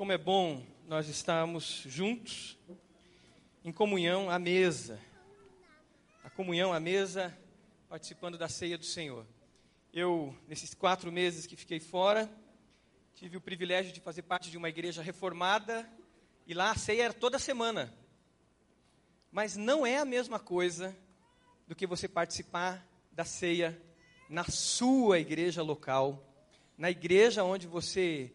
Como é bom nós estarmos juntos, em comunhão à mesa. A comunhão à mesa, participando da ceia do Senhor. Eu, nesses quatro meses que fiquei fora, tive o privilégio de fazer parte de uma igreja reformada, e lá a ceia era toda semana. Mas não é a mesma coisa do que você participar da ceia na sua igreja local, na igreja onde você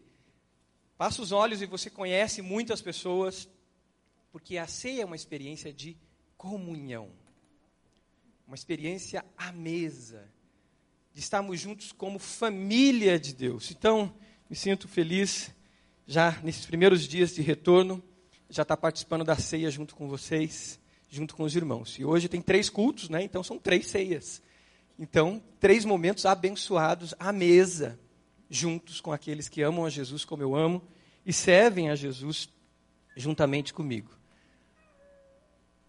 Passa os olhos e você conhece muitas pessoas, porque a ceia é uma experiência de comunhão, uma experiência à mesa, de estarmos juntos como família de Deus. Então, me sinto feliz já nesses primeiros dias de retorno, já estar tá participando da ceia junto com vocês, junto com os irmãos. E hoje tem três cultos, né? Então são três ceias. Então, três momentos abençoados à mesa juntos com aqueles que amam a Jesus como eu amo e servem a Jesus juntamente comigo.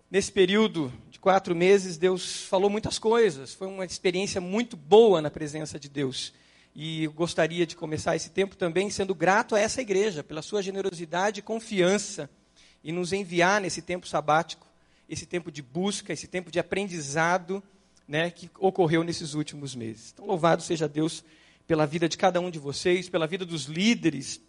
Nesse período de quatro meses, Deus falou muitas coisas. Foi uma experiência muito boa na presença de Deus. E gostaria de começar esse tempo também sendo grato a essa igreja pela sua generosidade e confiança em nos enviar nesse tempo sabático, esse tempo de busca, esse tempo de aprendizado né, que ocorreu nesses últimos meses. Então, louvado seja Deus pela vida de cada um de vocês, pela vida dos líderes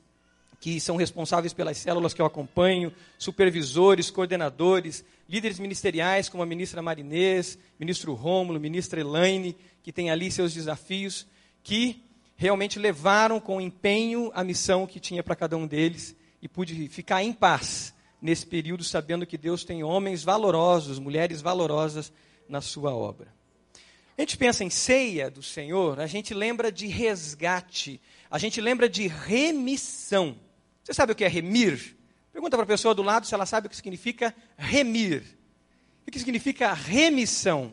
que são responsáveis pelas células que eu acompanho, supervisores, coordenadores, líderes ministeriais como a ministra Marinês, ministro Rômulo, ministra Elaine, que tem ali seus desafios, que realmente levaram com empenho a missão que tinha para cada um deles e pude ficar em paz nesse período, sabendo que Deus tem homens valorosos, mulheres valorosas na sua obra. A gente pensa em ceia do Senhor, a gente lembra de resgate, a gente lembra de remissão. Você sabe o que é remir? Pergunta para a pessoa do lado se ela sabe o que significa remir. O que significa remissão?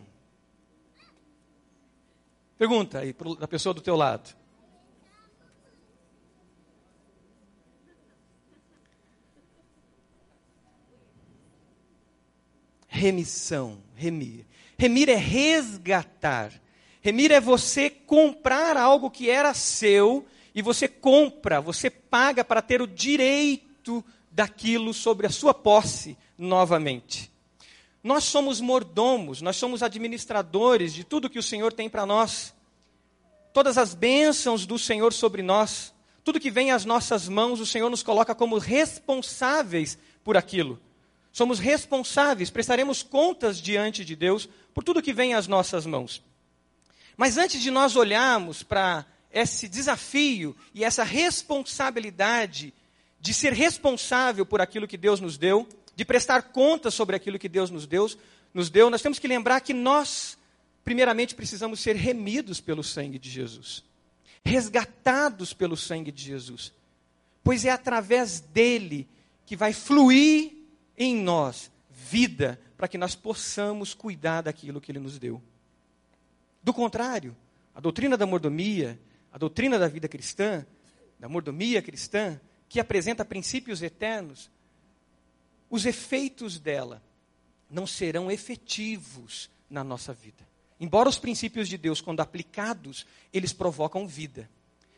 Pergunta aí para a pessoa do teu lado. Remissão, remir. Remir é resgatar. Remir é você comprar algo que era seu e você compra, você paga para ter o direito daquilo sobre a sua posse novamente. Nós somos mordomos, nós somos administradores de tudo que o Senhor tem para nós. Todas as bênçãos do Senhor sobre nós, tudo que vem às nossas mãos, o Senhor nos coloca como responsáveis por aquilo. Somos responsáveis, prestaremos contas diante de Deus por tudo que vem às nossas mãos. Mas antes de nós olharmos para esse desafio e essa responsabilidade de ser responsável por aquilo que Deus nos deu, de prestar contas sobre aquilo que Deus nos deu, nos deu, nós temos que lembrar que nós, primeiramente, precisamos ser remidos pelo sangue de Jesus, resgatados pelo sangue de Jesus, pois é através dele que vai fluir em nós vida para que nós possamos cuidar daquilo que Ele nos deu. Do contrário, a doutrina da mordomia, a doutrina da vida cristã, da mordomia cristã, que apresenta princípios eternos, os efeitos dela não serão efetivos na nossa vida. Embora os princípios de Deus, quando aplicados, eles provocam vida,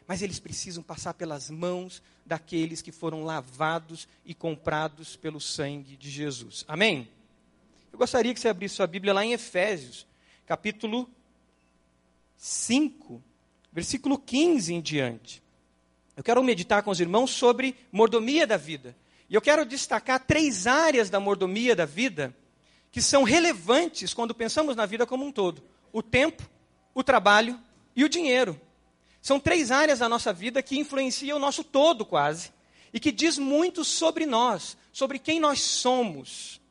mas eles precisam passar pelas mãos daqueles que foram lavados e comprados pelo sangue de Jesus. Amém? Eu gostaria que você abrisse sua Bíblia lá em Efésios, capítulo 5, versículo 15 em diante. Eu quero meditar com os irmãos sobre mordomia da vida. E eu quero destacar três áreas da mordomia da vida que são relevantes quando pensamos na vida como um todo: o tempo, o trabalho e o dinheiro. São três áreas da nossa vida que influenciam o nosso todo quase e que diz muito sobre nós, sobre quem nós somos.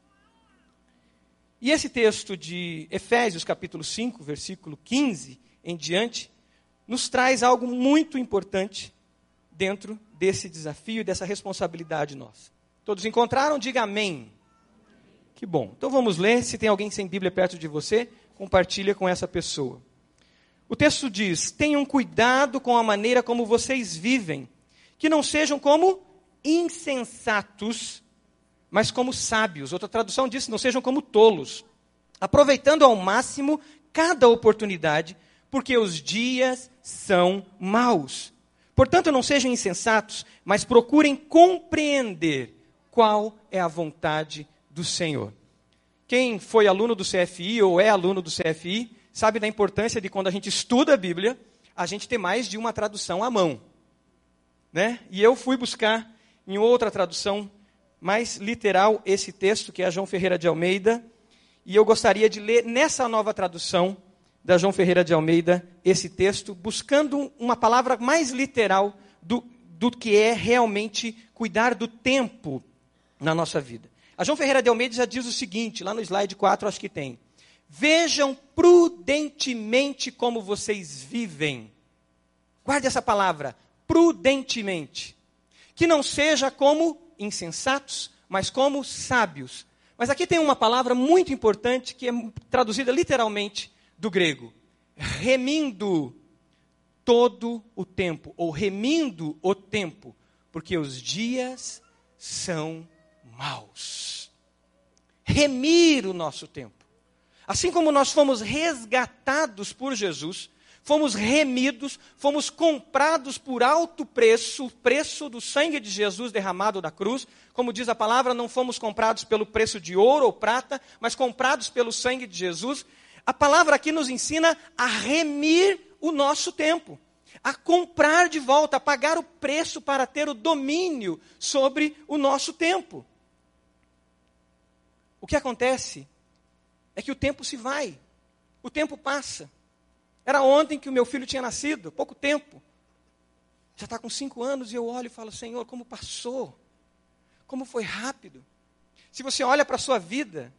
E esse texto de Efésios, capítulo 5, versículo 15 em diante, nos traz algo muito importante dentro desse desafio dessa responsabilidade nossa. Todos encontraram? Diga amém. Que bom. Então vamos ler. Se tem alguém sem Bíblia perto de você, compartilha com essa pessoa. O texto diz: Tenham cuidado com a maneira como vocês vivem, que não sejam como insensatos, mas como sábios. Outra tradução diz: não sejam como tolos, aproveitando ao máximo cada oportunidade, porque os dias são maus. Portanto, não sejam insensatos, mas procurem compreender qual é a vontade do Senhor. Quem foi aluno do CFI ou é aluno do CFI, sabe da importância de quando a gente estuda a Bíblia, a gente ter mais de uma tradução à mão. Né? E eu fui buscar em outra tradução mais literal esse texto, que é a João Ferreira de Almeida, e eu gostaria de ler nessa nova tradução da João Ferreira de Almeida esse texto, buscando uma palavra mais literal do, do que é realmente cuidar do tempo na nossa vida. A João Ferreira de Almeida já diz o seguinte, lá no slide 4 acho que tem. Vejam prudentemente como vocês vivem. Guarde essa palavra, prudentemente. Que não seja como insensatos, mas como sábios. Mas aqui tem uma palavra muito importante que é traduzida literalmente do grego. Remindo todo o tempo, ou remindo o tempo, porque os dias são maus. Remir o nosso tempo. Assim como nós fomos resgatados por Jesus, fomos remidos, fomos comprados por alto preço, o preço do sangue de Jesus derramado da cruz. Como diz a palavra, não fomos comprados pelo preço de ouro ou prata, mas comprados pelo sangue de Jesus. A palavra aqui nos ensina a remir o nosso tempo, a comprar de volta, a pagar o preço para ter o domínio sobre o nosso tempo. O que acontece é que o tempo se vai, o tempo passa. Era ontem que o meu filho tinha nascido, pouco tempo. Já está com cinco anos e eu olho e falo, Senhor, como passou? Como foi rápido? Se você olha para a sua vida,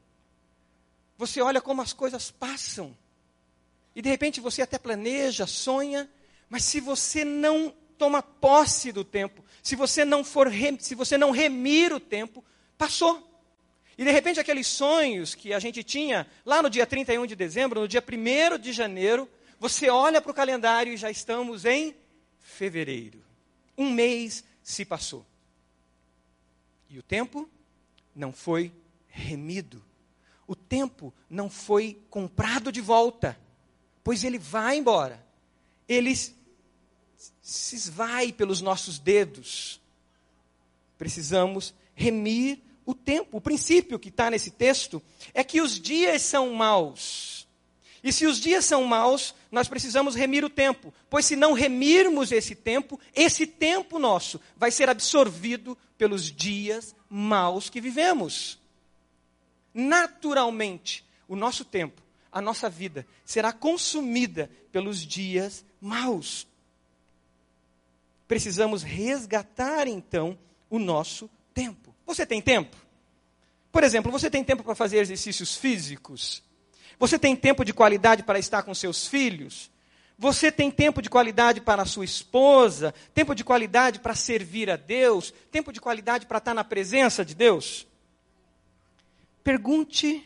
você olha como as coisas passam. E de repente você até planeja, sonha, mas se você não toma posse do tempo, se você não for se você não remir o tempo, passou. E de repente aqueles sonhos que a gente tinha lá no dia 31 de dezembro, no dia 1 de janeiro, você olha para o calendário e já estamos em fevereiro. Um mês se passou. E o tempo não foi remido o tempo não foi comprado de volta, pois ele vai embora. Ele se esvai pelos nossos dedos. Precisamos remir o tempo. O princípio que está nesse texto é que os dias são maus. E se os dias são maus, nós precisamos remir o tempo, pois se não remirmos esse tempo, esse tempo nosso vai ser absorvido pelos dias maus que vivemos naturalmente, o nosso tempo, a nossa vida, será consumida pelos dias maus. Precisamos resgatar então o nosso. Você tem tempo? Por exemplo, você tem tempo para fazer exercícios físicos? Você tem tempo de qualidade para estar com seus filhos? Você tem tempo de qualidade para a sua esposa? Tempo de qualidade para servir a Deus? Tempo de qualidade para estar na presença de Deus? Pergunte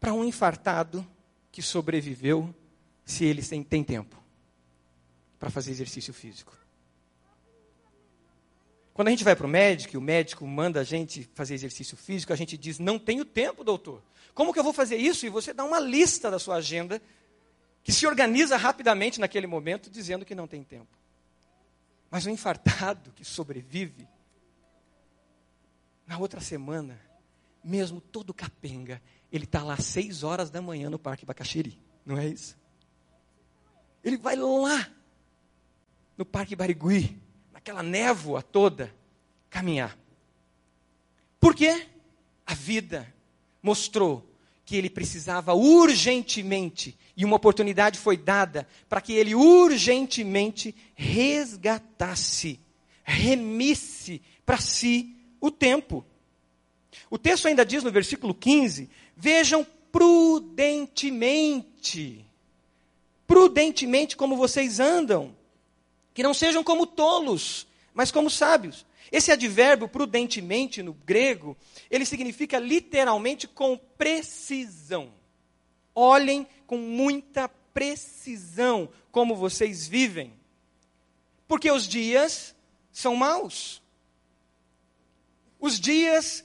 para um infartado que sobreviveu se ele tem, tem tempo para fazer exercício físico. Quando a gente vai para o médico, o médico manda a gente fazer exercício físico, a gente diz: Não tenho tempo, doutor. Como que eu vou fazer isso? E você dá uma lista da sua agenda que se organiza rapidamente naquele momento, dizendo que não tem tempo. Mas o infartado que sobrevive, na outra semana, mesmo todo capenga, ele está lá às seis horas da manhã no Parque Bacaxiri. Não é isso? Ele vai lá no Parque Barigui, naquela névoa toda, caminhar. Por quê? A vida mostrou que ele precisava urgentemente, e uma oportunidade foi dada para que ele urgentemente resgatasse, remisse para si o tempo. O texto ainda diz no versículo 15: Vejam prudentemente, prudentemente como vocês andam, que não sejam como tolos, mas como sábios. Esse advérbio prudentemente no grego, ele significa literalmente com precisão. Olhem com muita precisão como vocês vivem. Porque os dias são maus. Os dias,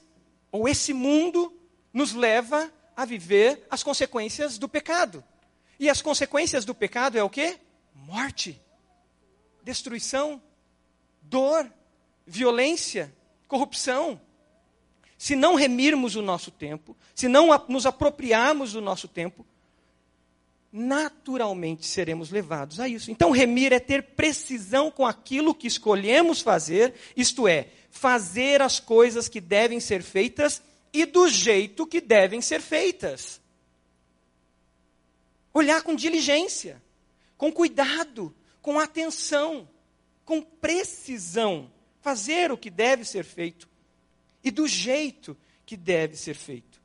ou esse mundo, nos leva a viver as consequências do pecado. E as consequências do pecado é o quê? morte, destruição, dor, violência, corrupção. Se não remirmos o nosso tempo, se não nos apropriarmos do nosso tempo, naturalmente seremos levados a isso. Então, remir é ter precisão com aquilo que escolhemos fazer, isto é, fazer as coisas que devem ser feitas e do jeito que devem ser feitas. Olhar com diligência, com cuidado, com atenção, com precisão, fazer o que deve ser feito e do jeito que deve ser feito.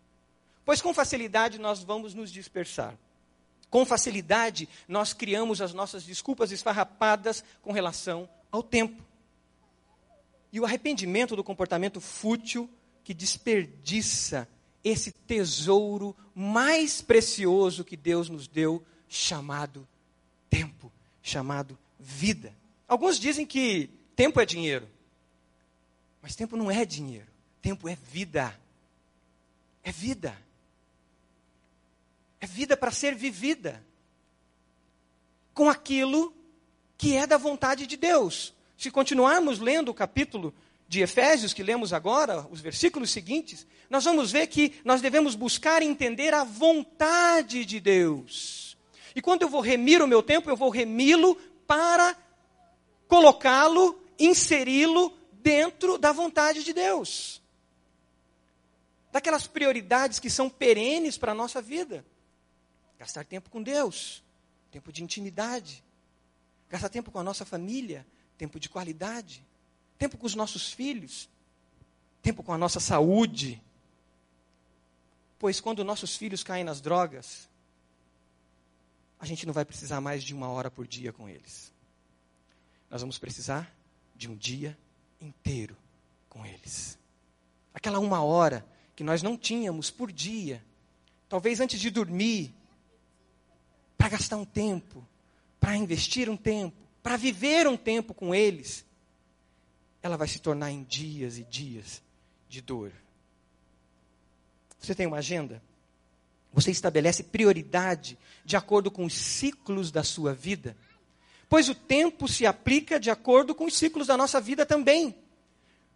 Pois com facilidade nós vamos nos dispersar. Com facilidade, nós criamos as nossas desculpas esfarrapadas com relação ao tempo. E o arrependimento do comportamento fútil que desperdiça esse tesouro mais precioso que Deus nos deu, chamado tempo, chamado vida. Alguns dizem que tempo é dinheiro. Mas tempo não é dinheiro. Tempo é vida. É vida. É vida para ser vivida com aquilo que é da vontade de Deus. Se continuarmos lendo o capítulo de Efésios que lemos agora, os versículos seguintes, nós vamos ver que nós devemos buscar entender a vontade de Deus. E quando eu vou remir o meu tempo, eu vou remi-lo para colocá-lo, inseri-lo dentro da vontade de Deus. Daquelas prioridades que são perenes para a nossa vida. Gastar tempo com Deus, tempo de intimidade. Gastar tempo com a nossa família, tempo de qualidade. Tempo com os nossos filhos, tempo com a nossa saúde. Pois quando nossos filhos caem nas drogas, a gente não vai precisar mais de uma hora por dia com eles. Nós vamos precisar de um dia inteiro com eles. Aquela uma hora que nós não tínhamos por dia, talvez antes de dormir, para gastar um tempo, para investir um tempo, para viver um tempo com eles, ela vai se tornar em dias e dias de dor. Você tem uma agenda? Você estabelece prioridade de acordo com os ciclos da sua vida? Pois o tempo se aplica de acordo com os ciclos da nossa vida também.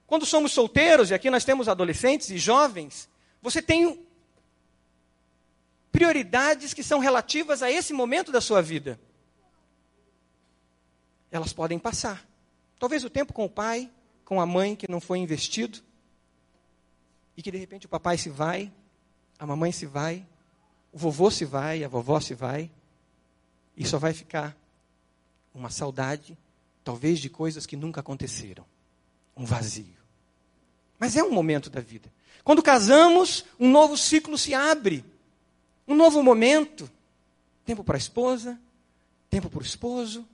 Quando somos solteiros, e aqui nós temos adolescentes e jovens, você tem prioridades que são relativas a esse momento da sua vida. Elas podem passar. Talvez o tempo com o pai, com a mãe que não foi investido, e que de repente o papai se vai, a mamãe se vai, o vovô se vai, a vovó se vai, e só vai ficar uma saudade, talvez de coisas que nunca aconteceram, um vazio. Mas é um momento da vida. Quando casamos, um novo ciclo se abre. Um novo momento. Tempo para a esposa, tempo para o esposo.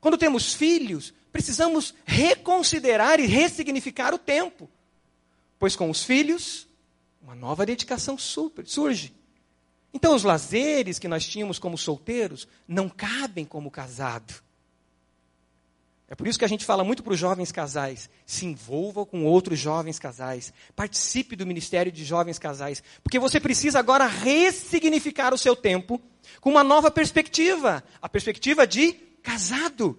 Quando temos filhos, precisamos reconsiderar e ressignificar o tempo. Pois com os filhos, uma nova dedicação surge. Então, os lazeres que nós tínhamos como solteiros não cabem como casado. É por isso que a gente fala muito para os jovens casais: se envolva com outros jovens casais, participe do ministério de jovens casais, porque você precisa agora ressignificar o seu tempo com uma nova perspectiva a perspectiva de casado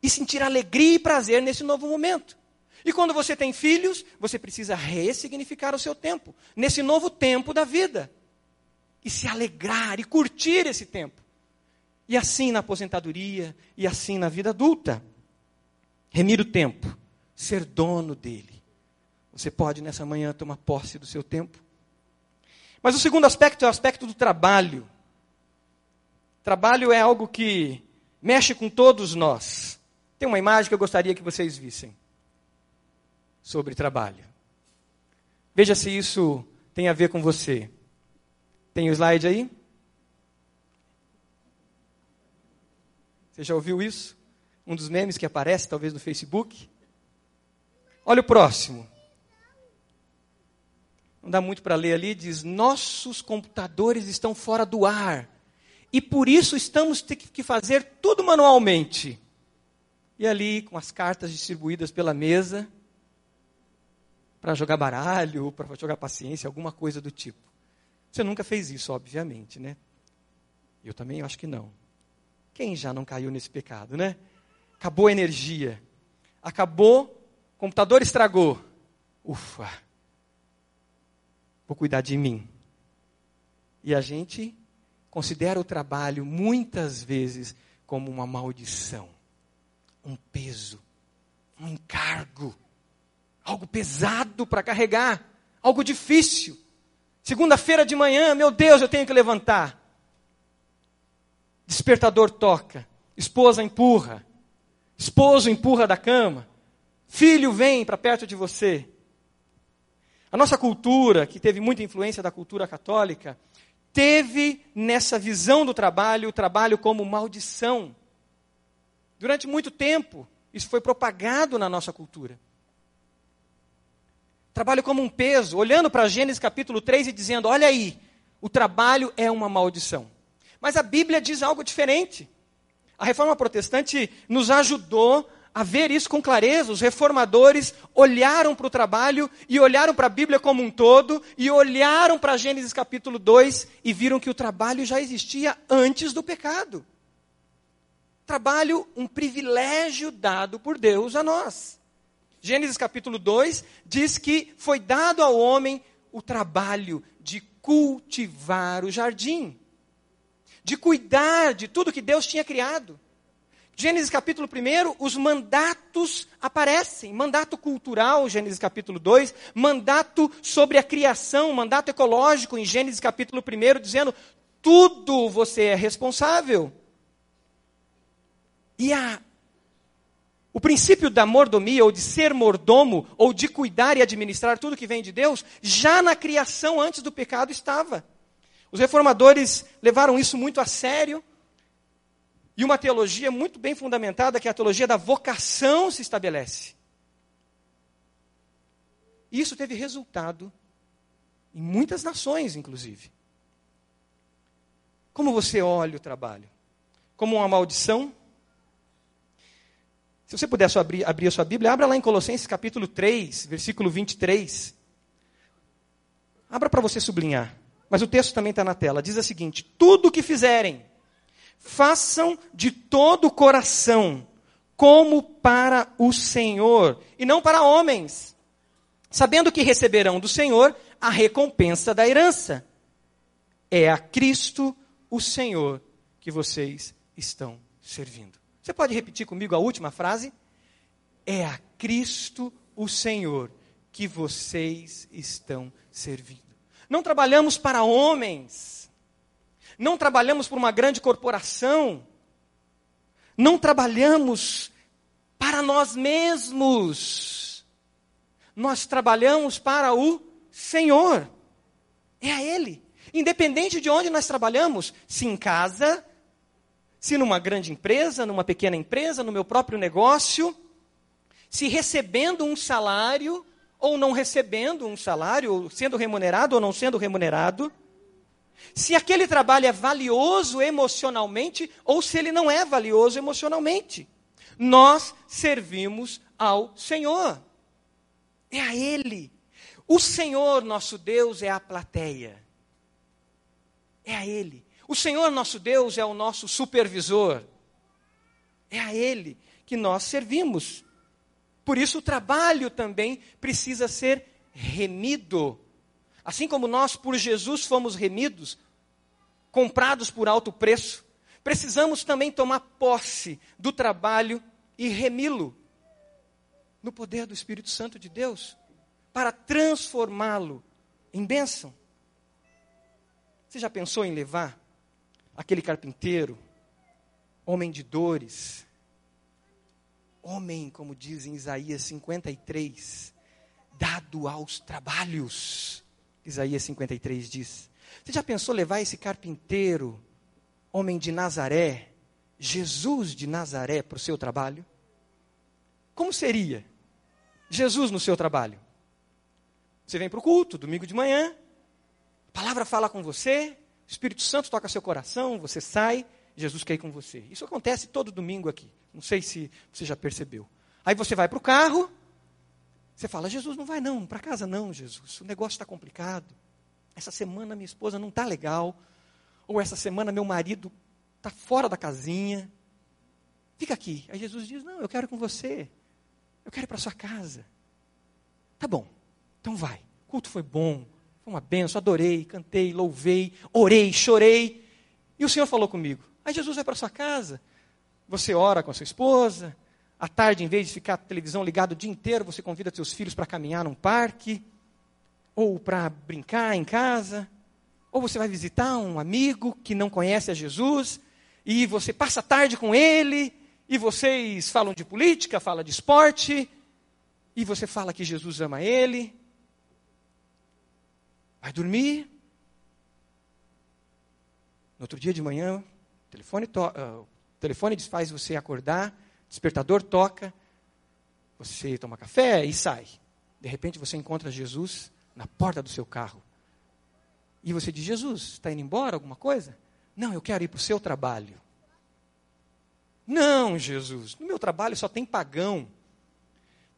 e sentir alegria e prazer nesse novo momento. E quando você tem filhos, você precisa ressignificar o seu tempo nesse novo tempo da vida e se alegrar e curtir esse tempo. E assim na aposentadoria, e assim na vida adulta. Remir o tempo, ser dono dele. Você pode nessa manhã tomar posse do seu tempo. Mas o segundo aspecto é o aspecto do trabalho. Trabalho é algo que mexe com todos nós. Tem uma imagem que eu gostaria que vocês vissem sobre trabalho. Veja se isso tem a ver com você. Tem o slide aí? Você já ouviu isso? Um dos memes que aparece, talvez, no Facebook. Olha o próximo. Não dá muito para ler ali, diz: Nossos computadores estão fora do ar. E por isso estamos tendo que fazer tudo manualmente. E ali, com as cartas distribuídas pela mesa, para jogar baralho, para jogar paciência, alguma coisa do tipo. Você nunca fez isso, obviamente, né? Eu também acho que não. Quem já não caiu nesse pecado, né? Acabou a energia. Acabou, computador estragou. Ufa. Vou cuidar de mim. E a gente considera o trabalho muitas vezes como uma maldição, um peso, um encargo, algo pesado para carregar, algo difícil. Segunda-feira de manhã, meu Deus, eu tenho que levantar. Despertador toca, esposa empurra, esposo empurra da cama, filho vem para perto de você. A nossa cultura, que teve muita influência da cultura católica, teve nessa visão do trabalho o trabalho como maldição. Durante muito tempo, isso foi propagado na nossa cultura. Trabalho como um peso, olhando para Gênesis capítulo 3 e dizendo: olha aí, o trabalho é uma maldição. Mas a Bíblia diz algo diferente. A reforma protestante nos ajudou a ver isso com clareza. Os reformadores olharam para o trabalho e olharam para a Bíblia como um todo e olharam para Gênesis capítulo 2 e viram que o trabalho já existia antes do pecado. Trabalho, um privilégio dado por Deus a nós. Gênesis capítulo 2 diz que foi dado ao homem o trabalho de cultivar o jardim, de cuidar de tudo que Deus tinha criado. Gênesis capítulo 1, os mandatos aparecem. Mandato cultural, Gênesis capítulo 2. Mandato sobre a criação, mandato ecológico, em Gênesis capítulo 1, dizendo: tudo você é responsável. E a, o princípio da mordomia, ou de ser mordomo, ou de cuidar e administrar tudo que vem de Deus, já na criação, antes do pecado, estava. Os reformadores levaram isso muito a sério e uma teologia muito bem fundamentada, que é a teologia da vocação, se estabelece. Isso teve resultado em muitas nações, inclusive. Como você olha o trabalho? Como uma maldição? Se você puder abrir, abrir a sua Bíblia, abra lá em Colossenses capítulo 3, versículo 23. Abra para você sublinhar. Mas o texto também está na tela. Diz o seguinte: Tudo o que fizerem, façam de todo o coração, como para o Senhor, e não para homens, sabendo que receberão do Senhor a recompensa da herança. É a Cristo, o Senhor, que vocês estão servindo. Você pode repetir comigo a última frase? É a Cristo, o Senhor, que vocês estão servindo. Não trabalhamos para homens não trabalhamos por uma grande corporação. Não trabalhamos para nós mesmos. Nós trabalhamos para o Senhor. É a Ele. Independente de onde nós trabalhamos, se em casa, se numa grande empresa, numa pequena empresa, no meu próprio negócio, se recebendo um salário ou não recebendo um salário, sendo remunerado ou não sendo remunerado, se aquele trabalho é valioso emocionalmente ou se ele não é valioso emocionalmente. Nós servimos ao Senhor. É a Ele. O Senhor nosso Deus é a plateia. É a Ele. O Senhor nosso Deus é o nosso supervisor. É a Ele que nós servimos. Por isso o trabalho também precisa ser remido Assim como nós, por Jesus, fomos remidos, comprados por alto preço, precisamos também tomar posse do trabalho e remi-lo no poder do Espírito Santo de Deus, para transformá-lo em bênção. Você já pensou em levar aquele carpinteiro, homem de dores, homem, como diz em Isaías 53, dado aos trabalhos, Isaías 53 diz. Você já pensou levar esse carpinteiro, homem de Nazaré, Jesus de Nazaré, para o seu trabalho? Como seria Jesus no seu trabalho? Você vem para o culto, domingo de manhã, a palavra fala com você, o Espírito Santo toca seu coração, você sai, Jesus quer ir com você. Isso acontece todo domingo aqui. Não sei se você já percebeu. Aí você vai para o carro, você fala, Jesus, não vai não, para casa não, Jesus. O negócio está complicado. Essa semana minha esposa não está legal. Ou essa semana meu marido está fora da casinha. Fica aqui. Aí Jesus diz: Não, eu quero ir com você. Eu quero ir para sua casa. Tá bom, então vai. O culto foi bom, foi uma benção, adorei, cantei, louvei, orei, chorei. E o Senhor falou comigo. Aí Jesus vai para sua casa. Você ora com a sua esposa. À tarde, em vez de ficar a televisão ligada o dia inteiro, você convida seus filhos para caminhar num parque. Ou para brincar em casa. Ou você vai visitar um amigo que não conhece a Jesus. E você passa a tarde com ele. E vocês falam de política, falam de esporte. E você fala que Jesus ama ele. Vai dormir. No outro dia de manhã, o telefone, uh, o telefone faz você acordar, despertador toca, você toma café e sai. De repente você encontra Jesus na porta do seu carro. E você diz: Jesus, está indo embora alguma coisa? Não, eu quero ir para o seu trabalho. Não, Jesus, no meu trabalho só tem pagão.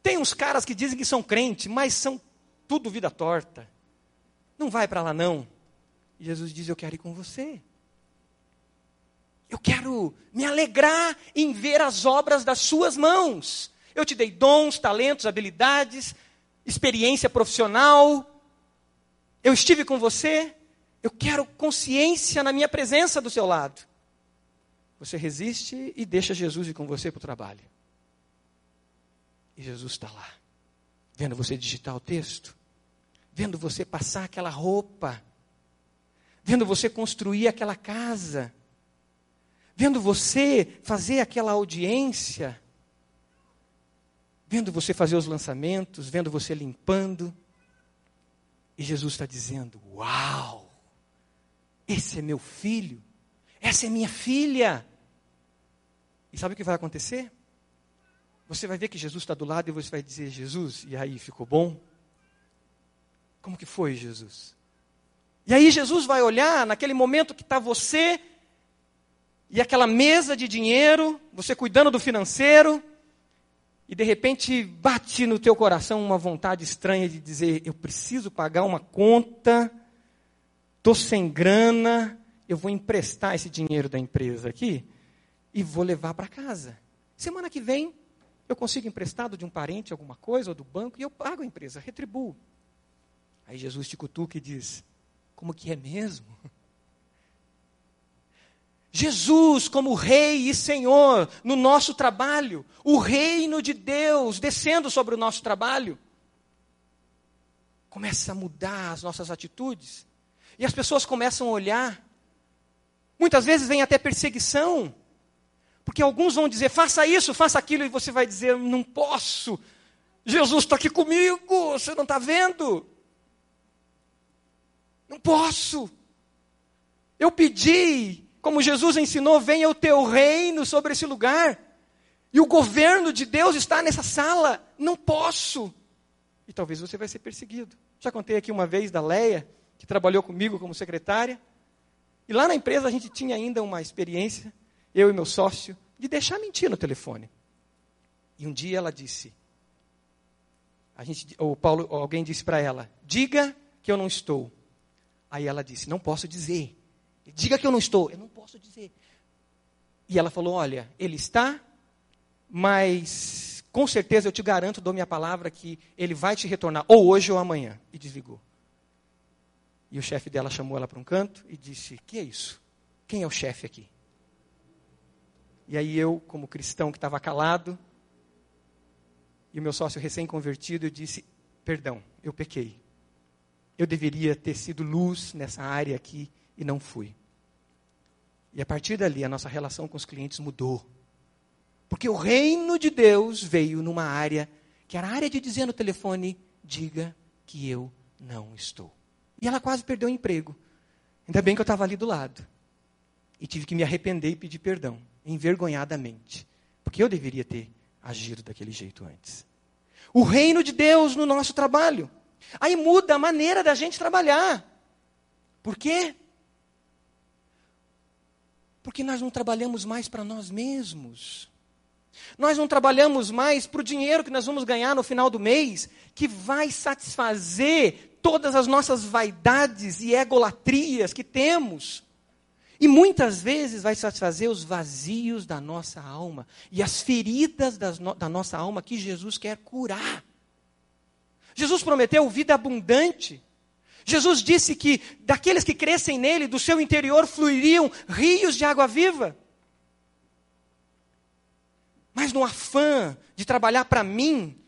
Tem uns caras que dizem que são crentes, mas são tudo vida torta. Não vai para lá não. E Jesus diz: Eu quero ir com você. Eu quero me alegrar em ver as obras das suas mãos. Eu te dei dons, talentos, habilidades, experiência profissional. Eu estive com você. Eu quero consciência na minha presença do seu lado. Você resiste e deixa Jesus ir com você para o trabalho. E Jesus está lá, vendo você digitar o texto, vendo você passar aquela roupa, vendo você construir aquela casa, vendo você fazer aquela audiência, vendo você fazer os lançamentos, vendo você limpando. E Jesus está dizendo: Uau, esse é meu filho, essa é minha filha. E sabe o que vai acontecer? Você vai ver que Jesus está do lado e você vai dizer: Jesus, e aí, ficou bom? Como que foi, Jesus? E aí Jesus vai olhar naquele momento que está você e aquela mesa de dinheiro, você cuidando do financeiro, e de repente bate no teu coração uma vontade estranha de dizer: eu preciso pagar uma conta, estou sem grana, eu vou emprestar esse dinheiro da empresa aqui e vou levar para casa. Semana que vem eu consigo emprestado de um parente alguma coisa ou do banco e eu pago a empresa, retribuo. Aí Jesus te cutuca e diz: Como que é mesmo? Jesus, como Rei e Senhor no nosso trabalho, o reino de Deus descendo sobre o nosso trabalho, começa a mudar as nossas atitudes, e as pessoas começam a olhar. Muitas vezes vem até perseguição, porque alguns vão dizer, faça isso, faça aquilo, e você vai dizer, não posso. Jesus está aqui comigo, você não está vendo? Não posso. Eu pedi, como Jesus ensinou, venha o teu reino sobre esse lugar. E o governo de Deus está nessa sala. Não posso. E talvez você vai ser perseguido. Já contei aqui uma vez da Leia, que trabalhou comigo como secretária. E lá na empresa a gente tinha ainda uma experiência, eu e meu sócio, de deixar mentir no telefone. E um dia ela disse, a gente, ou Paulo, ou alguém disse para ela, diga que eu não estou. Aí ela disse: Não posso dizer. Diga que eu não estou. Eu não posso dizer. E ela falou: Olha, ele está, mas com certeza eu te garanto, dou minha palavra, que ele vai te retornar, ou hoje ou amanhã. E desligou. E o chefe dela chamou ela para um canto e disse: Que é isso? Quem é o chefe aqui? E aí eu, como cristão que estava calado, e o meu sócio recém-convertido, eu disse: Perdão, eu pequei. Eu deveria ter sido luz nessa área aqui e não fui. E a partir dali a nossa relação com os clientes mudou. Porque o reino de Deus veio numa área que era a área de dizer no telefone: diga que eu não estou. E ela quase perdeu o emprego. Ainda bem que eu estava ali do lado. E tive que me arrepender e pedir perdão, envergonhadamente. Porque eu deveria ter agido daquele jeito antes. O reino de Deus no nosso trabalho. Aí muda a maneira da gente trabalhar. Por quê? Porque nós não trabalhamos mais para nós mesmos. Nós não trabalhamos mais para o dinheiro que nós vamos ganhar no final do mês, que vai satisfazer todas as nossas vaidades e egolatrias que temos. E muitas vezes vai satisfazer os vazios da nossa alma e as feridas no, da nossa alma que Jesus quer curar. Jesus prometeu vida abundante. Jesus disse que daqueles que crescem nele, do seu interior fluiriam rios de água viva. Mas no afã de trabalhar para mim,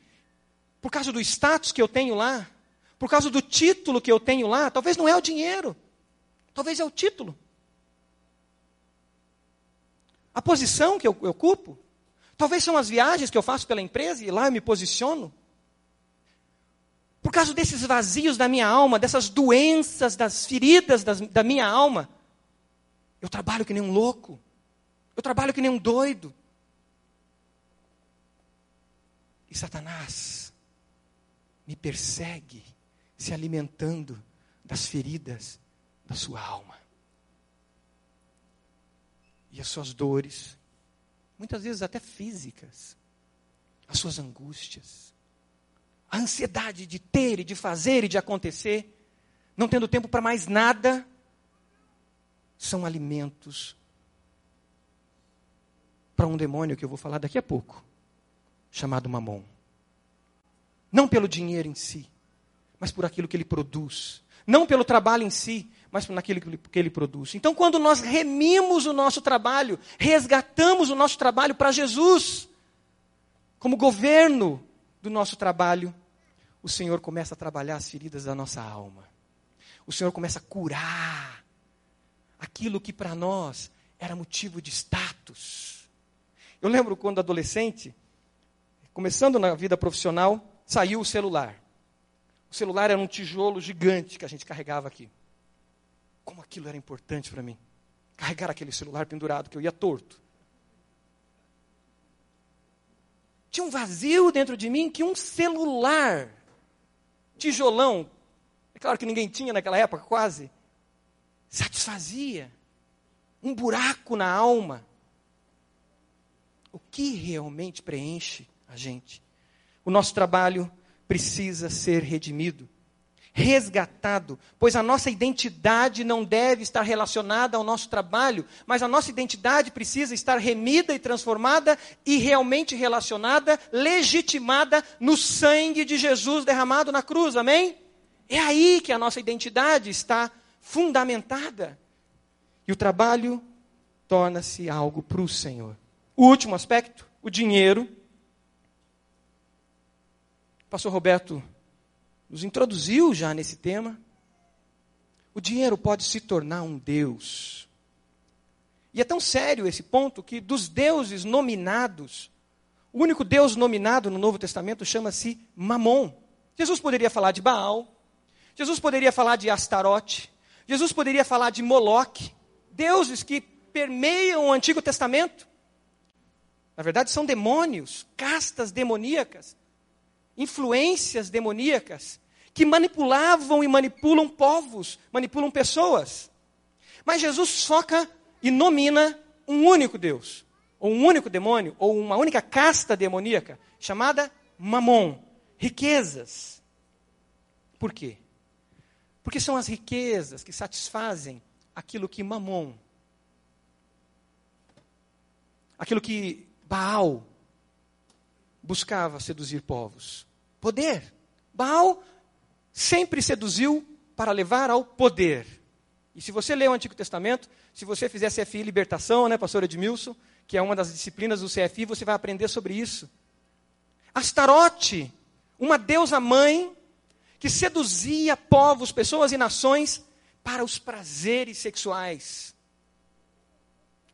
por causa do status que eu tenho lá, por causa do título que eu tenho lá, talvez não é o dinheiro, talvez é o título. A posição que eu, eu ocupo, talvez são as viagens que eu faço pela empresa e lá eu me posiciono. Por causa desses vazios da minha alma, dessas doenças, das feridas das, da minha alma, eu trabalho que nem um louco. Eu trabalho que nem um doido. E Satanás me persegue, se alimentando das feridas da sua alma. E as suas dores, muitas vezes até físicas, as suas angústias, a ansiedade de ter e de fazer e de acontecer, não tendo tempo para mais nada, são alimentos para um demônio que eu vou falar daqui a pouco, chamado Mamon. Não pelo dinheiro em si, mas por aquilo que ele produz. Não pelo trabalho em si, mas naquilo que ele, que ele produz. Então, quando nós remimos o nosso trabalho, resgatamos o nosso trabalho para Jesus, como governo do nosso trabalho, o Senhor começa a trabalhar as feridas da nossa alma. O Senhor começa a curar aquilo que para nós era motivo de status. Eu lembro quando adolescente, começando na vida profissional, saiu o celular. O celular era um tijolo gigante que a gente carregava aqui. Como aquilo era importante para mim. Carregar aquele celular pendurado, que eu ia torto. Tinha um vazio dentro de mim que um celular, tijolão, é claro que ninguém tinha naquela época, quase, satisfazia. Um buraco na alma. O que realmente preenche a gente? O nosso trabalho precisa ser redimido resgatado, pois a nossa identidade não deve estar relacionada ao nosso trabalho, mas a nossa identidade precisa estar remida e transformada e realmente relacionada, legitimada no sangue de Jesus derramado na cruz, amém? É aí que a nossa identidade está fundamentada. E o trabalho torna-se algo para o Senhor. O último aspecto, o dinheiro. O pastor Roberto nos introduziu já nesse tema. O dinheiro pode se tornar um Deus. E é tão sério esse ponto que dos deuses nominados, o único Deus nominado no Novo Testamento chama-se Mamon. Jesus poderia falar de Baal, Jesus poderia falar de Astarote, Jesus poderia falar de Moloque, deuses que permeiam o Antigo Testamento. Na verdade, são demônios, castas demoníacas influências demoníacas que manipulavam e manipulam povos, manipulam pessoas. Mas Jesus foca e nomina um único Deus, ou um único demônio, ou uma única casta demoníaca, chamada Mamon, riquezas. Por quê? Porque são as riquezas que satisfazem aquilo que Mamon, aquilo que Baal buscava seduzir povos. Poder. Baal sempre seduziu para levar ao poder. E se você ler o Antigo Testamento, se você fizer CFI Libertação, né, pastor Edmilson, que é uma das disciplinas do CFI, você vai aprender sobre isso. Astarote, uma deusa mãe que seduzia povos, pessoas e nações para os prazeres sexuais.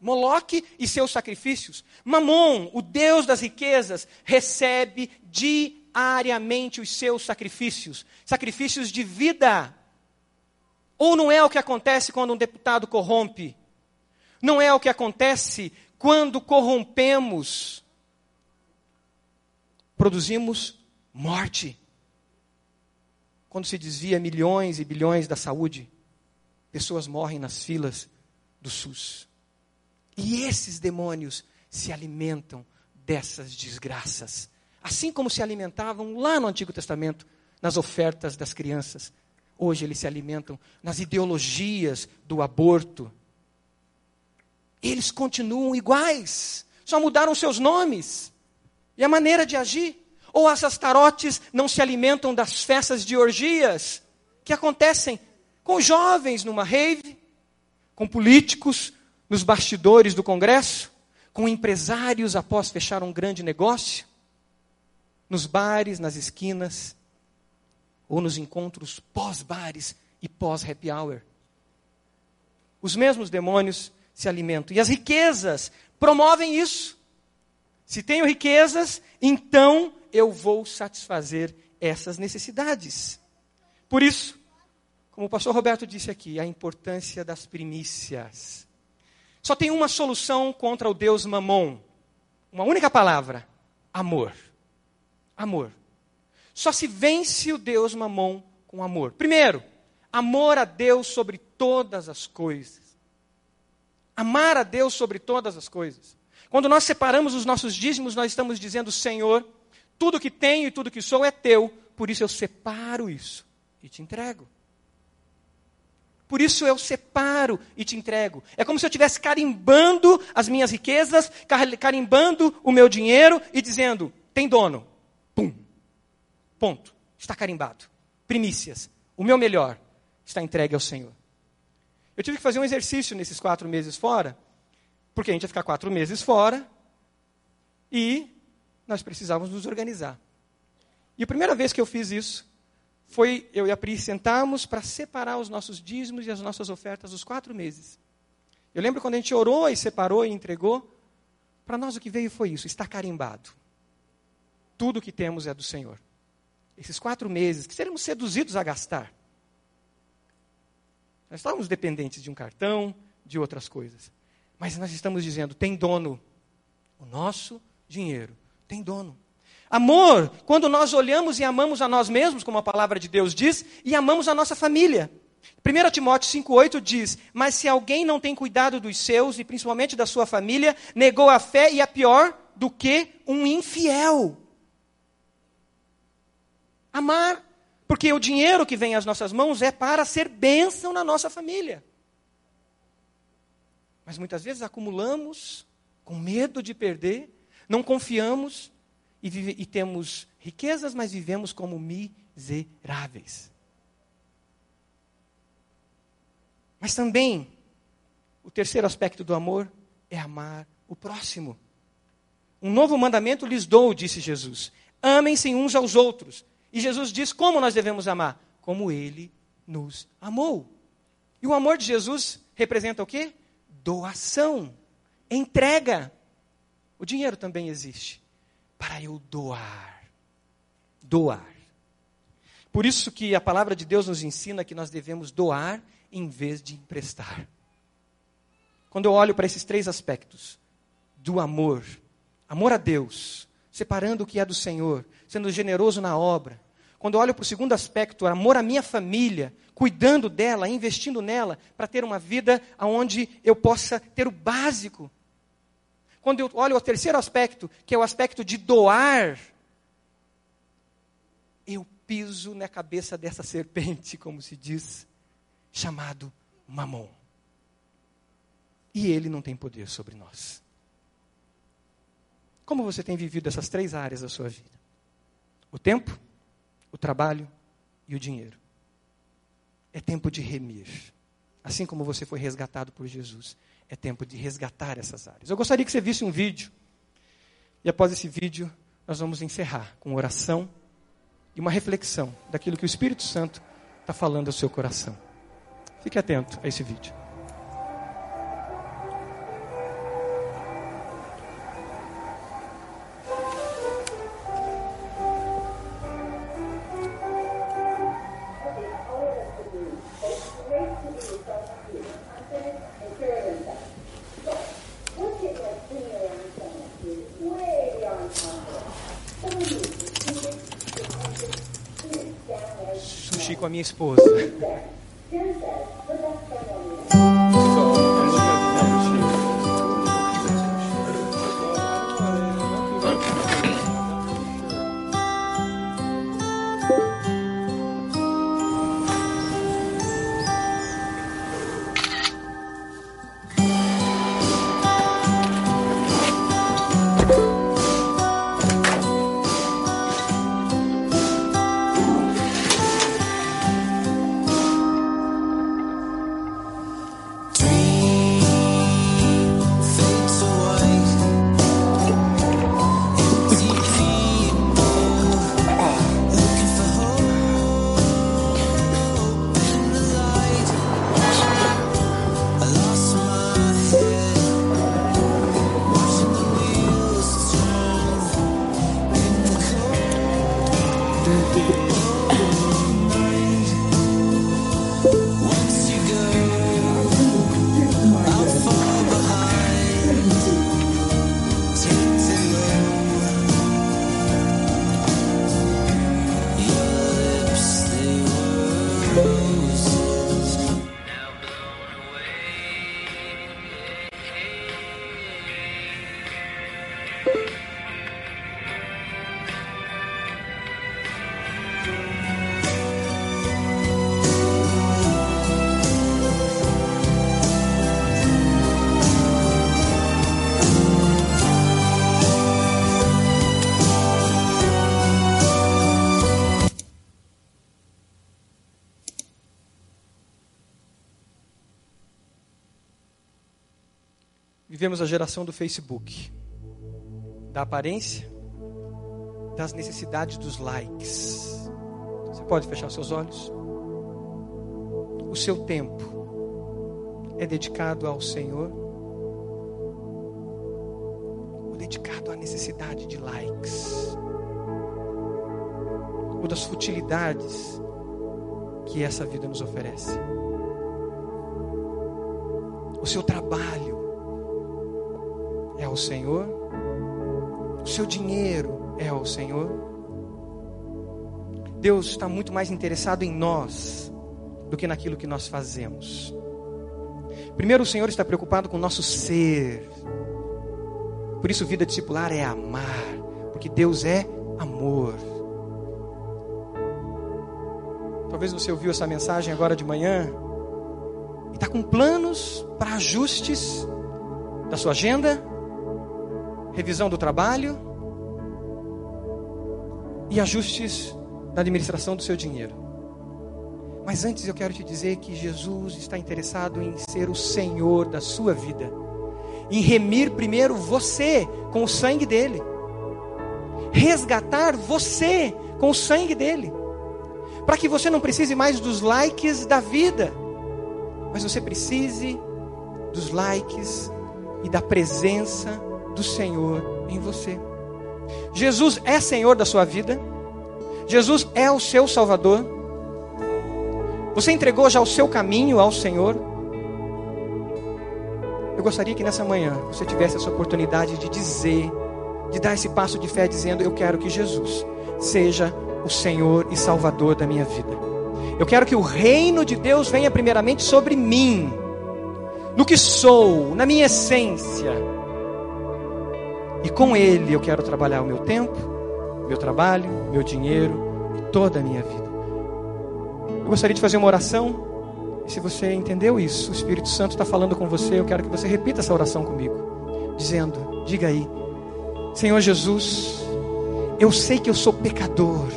Moloque e seus sacrifícios. Mamon, o deus das riquezas, recebe diariamente os seus sacrifícios sacrifícios de vida. Ou não é o que acontece quando um deputado corrompe? Não é o que acontece quando corrompemos? Produzimos morte. Quando se desvia milhões e bilhões da saúde, pessoas morrem nas filas do SUS. E esses demônios se alimentam dessas desgraças. Assim como se alimentavam lá no Antigo Testamento, nas ofertas das crianças. Hoje eles se alimentam nas ideologias do aborto. eles continuam iguais, só mudaram seus nomes e a maneira de agir. Ou as astarotes não se alimentam das festas de orgias que acontecem com jovens numa rave, com políticos nos bastidores do Congresso, com empresários após fechar um grande negócio, nos bares, nas esquinas, ou nos encontros pós-bares e pós-happy hour. Os mesmos demônios se alimentam. E as riquezas promovem isso. Se tenho riquezas, então eu vou satisfazer essas necessidades. Por isso, como o pastor Roberto disse aqui, a importância das primícias. Só tem uma solução contra o Deus mamon. Uma única palavra: amor. Amor. Só se vence o Deus mamon com amor. Primeiro, amor a Deus sobre todas as coisas. Amar a Deus sobre todas as coisas. Quando nós separamos os nossos dízimos, nós estamos dizendo: Senhor, tudo que tenho e tudo que sou é teu, por isso eu separo isso e te entrego. Por isso eu separo e te entrego. É como se eu estivesse carimbando as minhas riquezas, carimbando o meu dinheiro e dizendo: tem dono. Ponto. Está carimbado. Primícias. O meu melhor está entregue ao Senhor. Eu tive que fazer um exercício nesses quatro meses fora, porque a gente ia ficar quatro meses fora e nós precisávamos nos organizar. E a primeira vez que eu fiz isso foi eu e a Pri sentarmos para separar os nossos dízimos e as nossas ofertas dos quatro meses. Eu lembro quando a gente orou e separou e entregou, para nós o que veio foi isso: está carimbado. Tudo que temos é do Senhor. Esses quatro meses que seremos seduzidos a gastar. Nós estávamos dependentes de um cartão, de outras coisas. Mas nós estamos dizendo: tem dono. O nosso dinheiro tem dono. Amor, quando nós olhamos e amamos a nós mesmos, como a palavra de Deus diz, e amamos a nossa família. 1 Timóteo 5,8 diz: Mas se alguém não tem cuidado dos seus, e principalmente da sua família, negou a fé e é pior do que um infiel. Amar, porque o dinheiro que vem às nossas mãos é para ser bênção na nossa família. Mas muitas vezes acumulamos com medo de perder, não confiamos e, vive, e temos riquezas, mas vivemos como miseráveis. Mas também, o terceiro aspecto do amor é amar o próximo. Um novo mandamento lhes dou, disse Jesus: amem-se uns aos outros. E Jesus diz como nós devemos amar? Como ele nos amou. E o amor de Jesus representa o quê? Doação, entrega. O dinheiro também existe para eu doar. Doar. Por isso que a palavra de Deus nos ensina que nós devemos doar em vez de emprestar. Quando eu olho para esses três aspectos do amor, amor a Deus, separando o que é do Senhor, sendo generoso na obra. Quando eu olho para o segundo aspecto, amor à minha família, cuidando dela, investindo nela, para ter uma vida onde eu possa ter o básico quando eu olho o terceiro aspecto, que é o aspecto de doar, eu piso na cabeça dessa serpente, como se diz, chamado Mamon. E ele não tem poder sobre nós. Como você tem vivido essas três áreas da sua vida? O tempo, o trabalho e o dinheiro. É tempo de remir. Assim como você foi resgatado por Jesus é tempo de resgatar essas áreas. Eu gostaria que você visse um vídeo. E após esse vídeo, nós vamos encerrar com oração e uma reflexão daquilo que o Espírito Santo está falando ao seu coração. Fique atento a esse vídeo. Esposa. Vivemos a geração do Facebook, da aparência, das necessidades dos likes. Você pode fechar seus olhos? O seu tempo é dedicado ao Senhor? Ou dedicado à necessidade de likes? Ou das futilidades que essa vida nos oferece? O seu trabalho é ao Senhor? O seu dinheiro é ao Senhor? Deus está muito mais interessado em nós do que naquilo que nós fazemos. Primeiro, o Senhor está preocupado com o nosso ser. Por isso, vida discipular é amar, porque Deus é amor. Talvez você ouviu essa mensagem agora de manhã e está com planos para ajustes da sua agenda, revisão do trabalho e ajustes da administração do seu dinheiro. Mas antes eu quero te dizer que Jesus está interessado em ser o Senhor da sua vida, em remir primeiro você com o sangue dele, resgatar você com o sangue dele, para que você não precise mais dos likes da vida, mas você precise dos likes e da presença do Senhor em você. Jesus é Senhor da sua vida. Jesus é o seu Salvador. Você entregou já o seu caminho ao Senhor? Eu gostaria que nessa manhã você tivesse essa oportunidade de dizer, de dar esse passo de fé, dizendo: Eu quero que Jesus seja o Senhor e Salvador da minha vida. Eu quero que o reino de Deus venha primeiramente sobre mim, no que sou, na minha essência. E com Ele eu quero trabalhar o meu tempo, meu trabalho, meu dinheiro e toda a minha vida. Eu gostaria de fazer uma oração. E se você entendeu isso, o Espírito Santo está falando com você, eu quero que você repita essa oração comigo, dizendo: diga aí, Senhor Jesus, eu sei que eu sou pecador.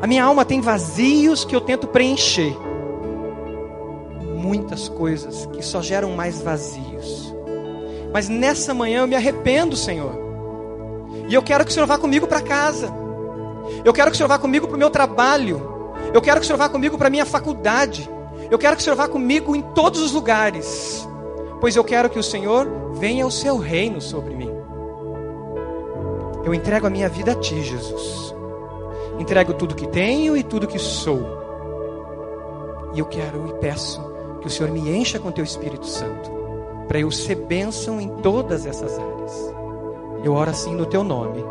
A minha alma tem vazios que eu tento preencher. Muitas coisas que só geram mais vazios. Mas nessa manhã eu me arrependo, Senhor. E eu quero que o Senhor vá comigo para casa. Eu quero que o Senhor vá comigo para o meu trabalho. Eu quero que o Senhor vá comigo para a minha faculdade. Eu quero que o Senhor vá comigo em todos os lugares. Pois eu quero que o Senhor venha o seu reino sobre mim. Eu entrego a minha vida a Ti, Jesus. Entrego tudo que tenho e tudo que sou. E eu quero e peço que o Senhor me encha com Teu Espírito Santo, para eu ser bênção em todas essas áreas. Eu oro assim no Teu nome,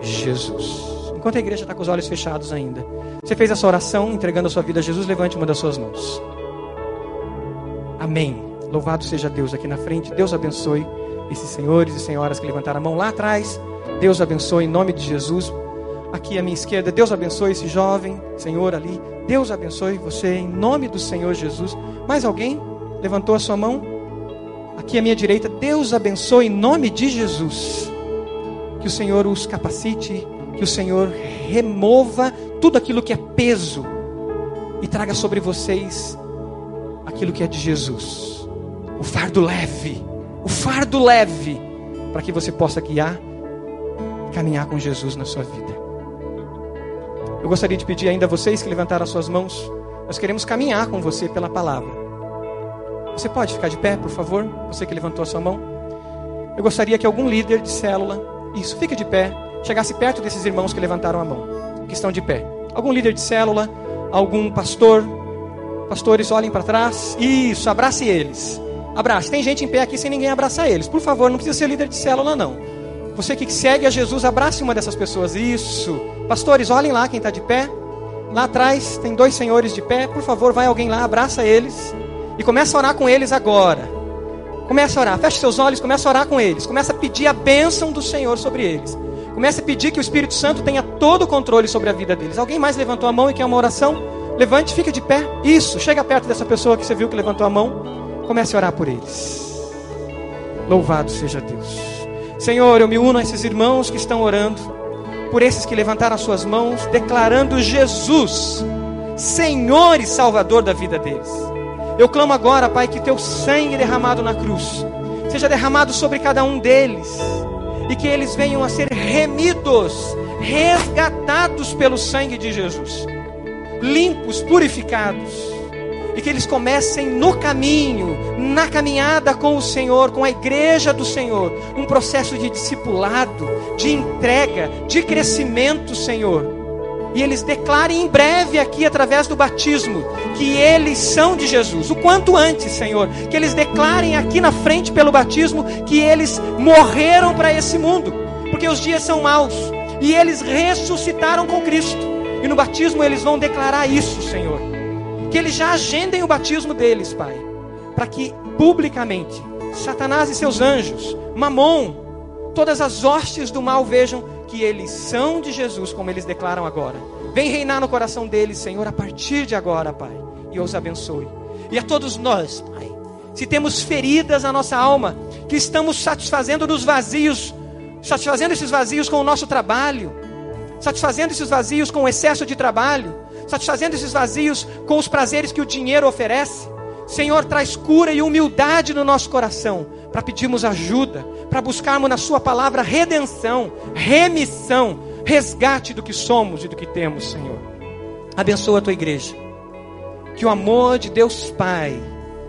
Jesus. Enquanto a igreja está com os olhos fechados ainda, você fez essa oração entregando a sua vida a Jesus, levante uma das suas mãos. Amém. Louvado seja Deus aqui na frente. Deus abençoe esses senhores e senhoras que levantaram a mão lá atrás. Deus abençoe em nome de Jesus. Aqui à minha esquerda, Deus abençoe esse jovem, Senhor ali. Deus abençoe você em nome do Senhor Jesus. Mais alguém levantou a sua mão? Aqui à minha direita, Deus abençoe em nome de Jesus. Que o Senhor os capacite, que o Senhor remova tudo aquilo que é peso e traga sobre vocês aquilo que é de Jesus. O fardo leve, o fardo leve, para que você possa guiar e caminhar com Jesus na sua vida. Eu gostaria de pedir ainda a vocês que levantaram as suas mãos, nós queremos caminhar com você pela palavra. Você pode ficar de pé, por favor? Você que levantou a sua mão. Eu gostaria que algum líder de célula, isso, fique de pé, chegasse perto desses irmãos que levantaram a mão, que estão de pé. Algum líder de célula, algum pastor, pastores, olhem para trás. Isso, abrace eles. Abrace. Tem gente em pé aqui sem ninguém abraçar eles. Por favor, não precisa ser líder de célula, não. Você que segue a Jesus, abrace uma dessas pessoas. Isso. Pastores, olhem lá quem está de pé. Lá atrás tem dois senhores de pé. Por favor, vai alguém lá, abraça eles. E começa a orar com eles agora. Começa a orar. Feche seus olhos, começa a orar com eles. Começa a pedir a bênção do Senhor sobre eles. Começa a pedir que o Espírito Santo tenha todo o controle sobre a vida deles. Alguém mais levantou a mão e quer uma oração? Levante, fica de pé. Isso, chega perto dessa pessoa que você viu que levantou a mão. Comece a orar por eles. Louvado seja Deus. Senhor, eu me uno a esses irmãos que estão orando, por esses que levantaram as suas mãos, declarando Jesus, Senhor e Salvador da vida deles. Eu clamo agora, Pai, que teu sangue derramado na cruz seja derramado sobre cada um deles, e que eles venham a ser remidos, resgatados pelo sangue de Jesus, limpos, purificados, e que eles comecem no caminho, na caminhada com o Senhor, com a igreja do Senhor, um processo de discipulado, de entrega, de crescimento, Senhor e eles declarem em breve aqui, através do batismo, que eles são de Jesus. O quanto antes, Senhor. Que eles declarem aqui na frente, pelo batismo, que eles morreram para esse mundo. Porque os dias são maus. E eles ressuscitaram com Cristo. E no batismo eles vão declarar isso, Senhor. Que eles já agendem o batismo deles, Pai. Para que publicamente Satanás e seus anjos, Mamon, todas as hostes do mal vejam que eles são de Jesus, como eles declaram agora. Vem reinar no coração deles, Senhor, a partir de agora, Pai, e os abençoe. E a todos nós, Pai, se temos feridas na nossa alma, que estamos satisfazendo nos vazios, satisfazendo esses vazios com o nosso trabalho, satisfazendo esses vazios com o excesso de trabalho, satisfazendo esses vazios com os prazeres que o dinheiro oferece. Senhor, traz cura e humildade no nosso coração para pedirmos ajuda, para buscarmos na Sua palavra redenção, remissão, resgate do que somos e do que temos, Senhor. Abençoa a tua igreja. Que o amor de Deus Pai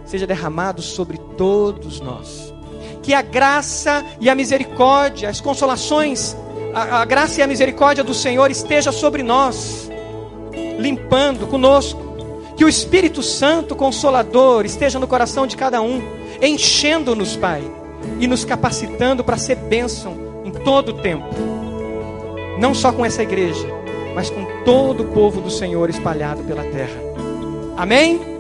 seja derramado sobre todos nós. Que a graça e a misericórdia, as consolações, a, a graça e a misericórdia do Senhor esteja sobre nós, limpando conosco. Que o Espírito Santo Consolador esteja no coração de cada um enchendo-nos, Pai, e nos capacitando para ser bênção em todo o tempo. Não só com essa igreja, mas com todo o povo do Senhor espalhado pela terra. Amém?